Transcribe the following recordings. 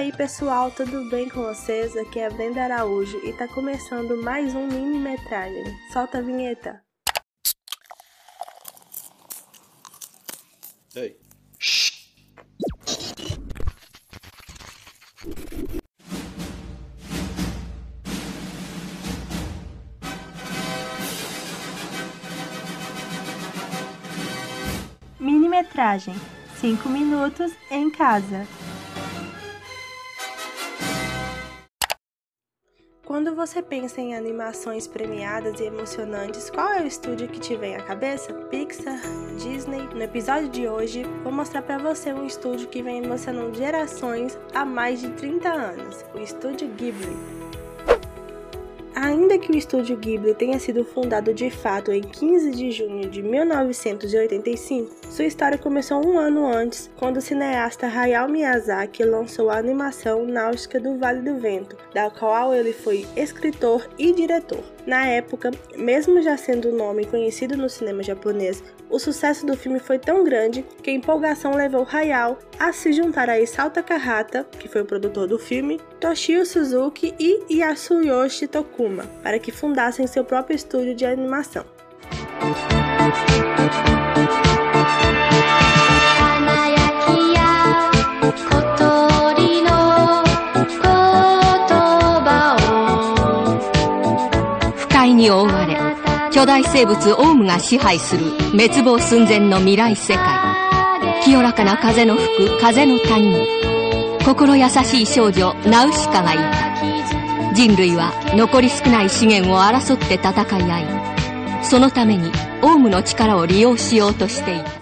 aí pessoal, tudo bem com vocês? Aqui é a Brenda Araújo e tá começando mais um mini metragem. Solta a vinheta. Ei. Minimetragem 5 minutos em casa. Quando você pensa em animações premiadas e emocionantes, qual é o estúdio que te vem à cabeça? Pixar, Disney? No episódio de hoje, vou mostrar para você um estúdio que vem emocionando gerações há mais de 30 anos, o Estúdio Ghibli. Ainda que o estúdio Ghibli tenha sido fundado de fato em 15 de junho de 1985, sua história começou um ano antes, quando o cineasta Hayao Miyazaki lançou a animação Náutica do Vale do Vento, da qual ele foi escritor e diretor. Na época, mesmo já sendo um nome conhecido no cinema japonês, o sucesso do filme foi tão grande que a empolgação levou Hayao a se juntar a Isao Takahata, que foi o produtor do filme, Toshio Suzuki e Yasuyoshi Tokuma, para que fundassem seu próprio estúdio de animação. Fukai 巨大生物オウムが支配する滅亡寸前の未来世界。清らかな風の吹く風の谷に心優しい少女ナウシカがいた。人類は残り少ない資源を争って戦い合いそのためにオウムの力を利用しようとしていた。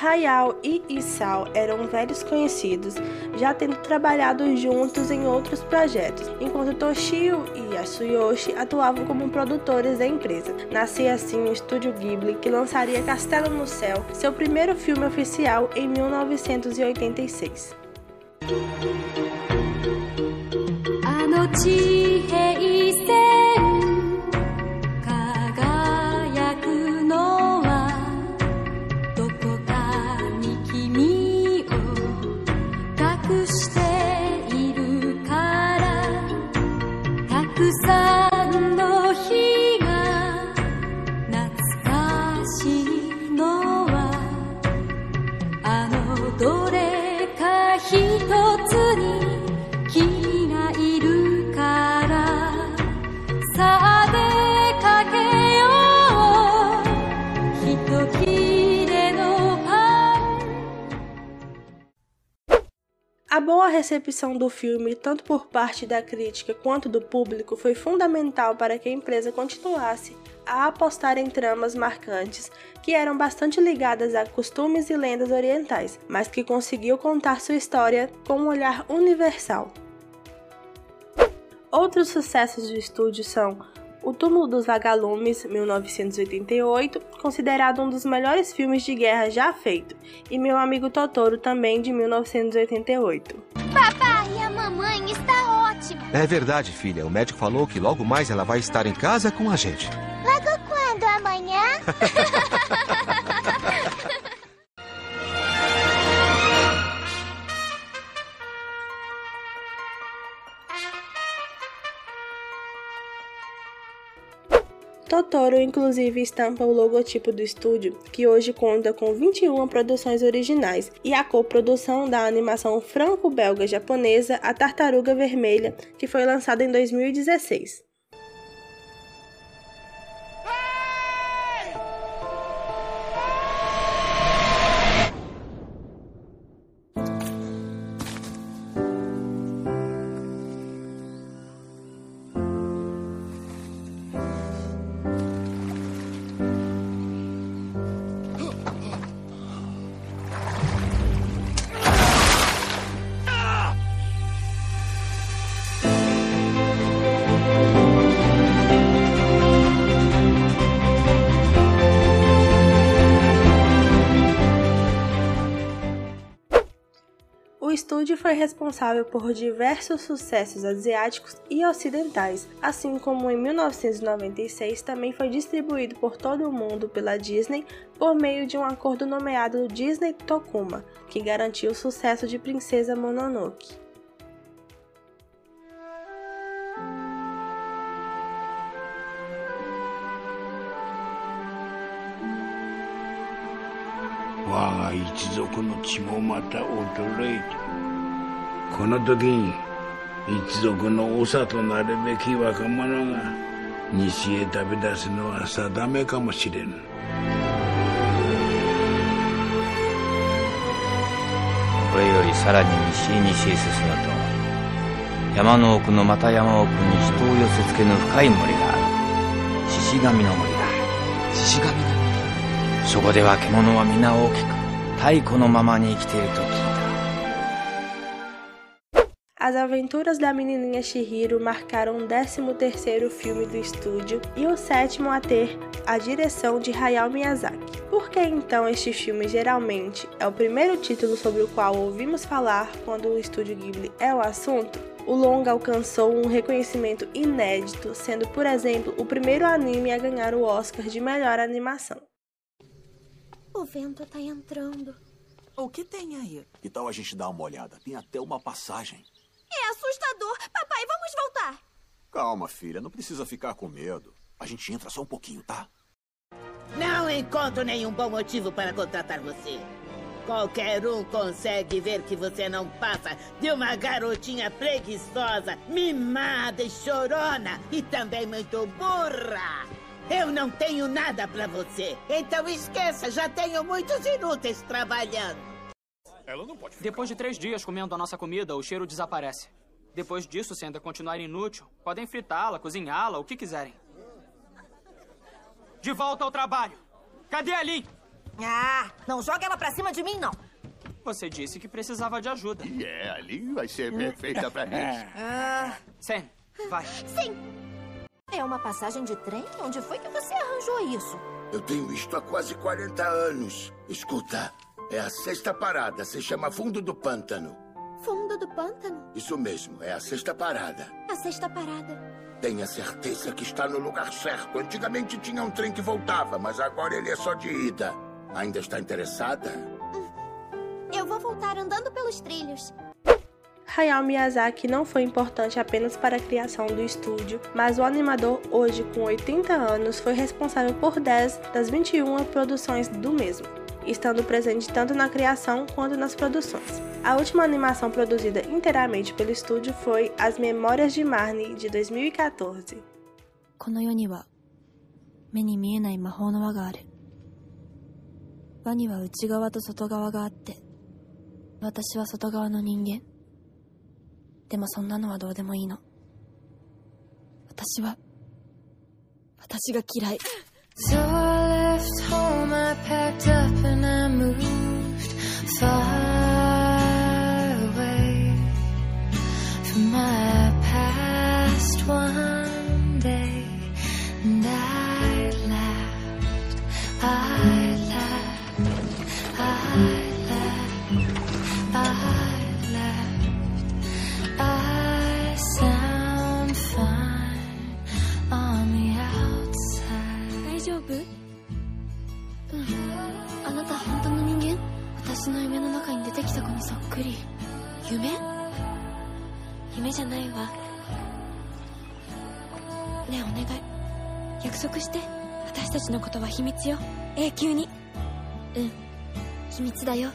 Hayao e Isao eram velhos conhecidos, já tendo trabalhado juntos em outros projetos, enquanto Toshio e Yasuyoshi atuavam como produtores da empresa. Nascia assim o estúdio Ghibli, que lançaria Castelo no Céu, seu primeiro filme oficial em 1986. A boa recepção do filme, tanto por parte da crítica quanto do público, foi fundamental para que a empresa continuasse a apostar em tramas marcantes que eram bastante ligadas a costumes e lendas orientais, mas que conseguiu contar sua história com um olhar universal. Outros sucessos do estúdio são o Túmulo dos Vagalumes, 1988, considerado um dos melhores filmes de guerra já feito, e Meu Amigo Totoro, também de 1988. Papai, a mamãe está ótima. É verdade, filha. O médico falou que logo mais ela vai estar em casa com a gente. Logo quando? Amanhã? Totoro inclusive estampa o logotipo do estúdio, que hoje conta com 21 produções originais, e a coprodução da animação franco-belga japonesa A Tartaruga Vermelha, que foi lançada em 2016. Estúdio foi responsável por diversos sucessos asiáticos e ocidentais, assim como em 1996 também foi distribuído por todo o mundo pela Disney por meio de um acordo nomeado Disney Tokuma, que garantiu o sucesso de Princesa Mononoke. 我が一族の血もまた衰えて。この時に一族の長となるべき若者が西へ旅立つのは定めかもしれぬ。これよりさらに西へ西へ進むと山の奥のまた山奥に人を寄せ付けぬ深い森がある。獅子神の森だ。獅子神の森そこでは獣は皆大きく太古のままに生きていると聞いた As Aventuras da Menininha Shihiro marcaram o 13º filme do estúdio e o sétimo a ter a direção de Hayao Miyazaki. Por que então este filme geralmente é o primeiro título sobre o qual ouvimos falar quando o estúdio Ghibli é o assunto? O longa alcançou um reconhecimento inédito, sendo, por exemplo, o primeiro anime a ganhar o Oscar de melhor animação. O vento tá entrando. O que tem aí? Que tal a gente dar uma olhada? Tem até uma passagem. É assustador. Papai, vamos voltar. Calma, filha, não precisa ficar com medo. A gente entra só um pouquinho, tá? Não encontro nenhum bom motivo para contratar você. Qualquer um consegue ver que você não passa de uma garotinha preguiçosa, mimada e chorona e também muito burra. Eu não tenho nada para você. Então esqueça, já tenho muitos inúteis trabalhando. Depois de três dias comendo a nossa comida, o cheiro desaparece. Depois disso, se ainda continuar inútil, podem fritá-la, cozinhá-la, o que quiserem. De volta ao trabalho. Cadê a Lin? Ah, não joga ela pra cima de mim, não. Você disse que precisava de ajuda. E é, ali vai ser perfeita pra isso. Ah, Sam, vai. Sim. É uma passagem de trem? Onde foi que você arranjou isso? Eu tenho isto há quase 40 anos. Escuta, é a sexta parada, se chama Fundo do Pântano. Fundo do pântano? Isso mesmo, é a sexta parada. A sexta parada. Tenha certeza que está no lugar certo. Antigamente tinha um trem que voltava, mas agora ele é só de ida. Ainda está interessada? Eu vou voltar andando pelos trilhos. Hayao Miyazaki não foi importante apenas para a criação do estúdio, mas o animador, hoje com 80 anos, foi responsável por 10 das 21 produções do mesmo, estando presente tanto na criação quanto nas produções. A última animação produzida inteiramente pelo estúdio foi As Memórias de Marnie, de 2014. この世には目に見えない魔法の輪がある輪には内側と外側があって私は外側の人間 でもそんなのはどうでもいいの私は私が嫌い So I left home, I packed up and I moved far 丈夫？うん。あなた本当の人間？私の夢の中に出てきた子にそっくり。夢？夢じゃないわ。ねえお願い。約束して。私たちのことは秘密よ。永久に。うん。秘密だよ。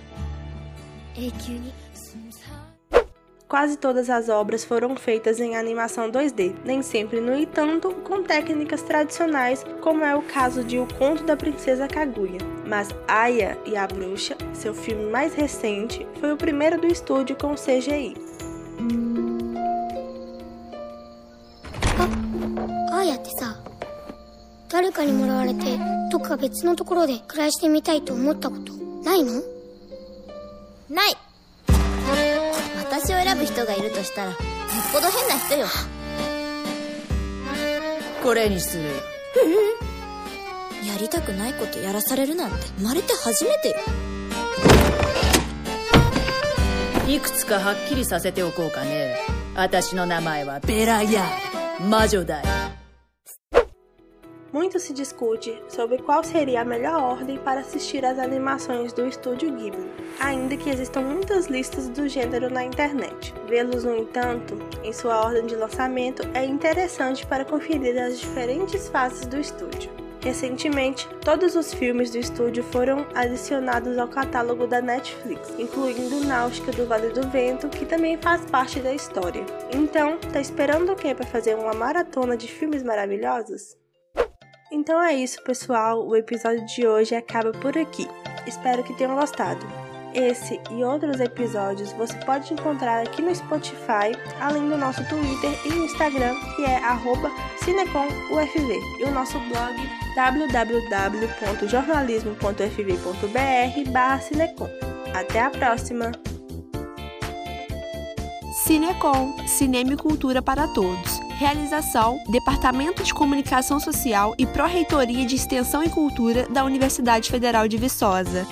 永久に。Quase todas as obras foram feitas em animação 2D, nem sempre, no entanto, com técnicas tradicionais, como é o caso de O Conto da Princesa Kaguya. Mas Aya e a Bruxa, seu filme mais recente, foi o primeiro do estúdio com CGI. ああやってさ誰かにもらわれてどっか別のところで暮らしてみたいと思ったことないのない 私を選ぶ人がいるとしたらよっぽど変な人よ。これにするやりたくないことやらされるなんて生まれて初めてよ。いくつかはっきりさせておこうかね。私の名前はベラヤー。魔女だよ Muito se discute sobre qual seria a melhor ordem para assistir às animações do estúdio Ghibli, ainda que existam muitas listas do gênero na internet. Vê-los, no entanto, em sua ordem de lançamento é interessante para conferir as diferentes faces do estúdio. Recentemente, todos os filmes do estúdio foram adicionados ao catálogo da Netflix, incluindo Náutica do Vale do Vento, que também faz parte da história. Então, tá esperando o que para fazer uma maratona de filmes maravilhosos? Então é isso, pessoal. O episódio de hoje acaba por aqui. Espero que tenham gostado. Esse e outros episódios você pode encontrar aqui no Spotify, além do nosso Twitter e Instagram, que é cineconufv, e o nosso blog www.jornalismo.fv.br/cinecom. Até a próxima! Cinecom, Cinema e Cultura para Todos. Realização: Departamento de Comunicação Social e Pró-Reitoria de Extensão e Cultura da Universidade Federal de Viçosa.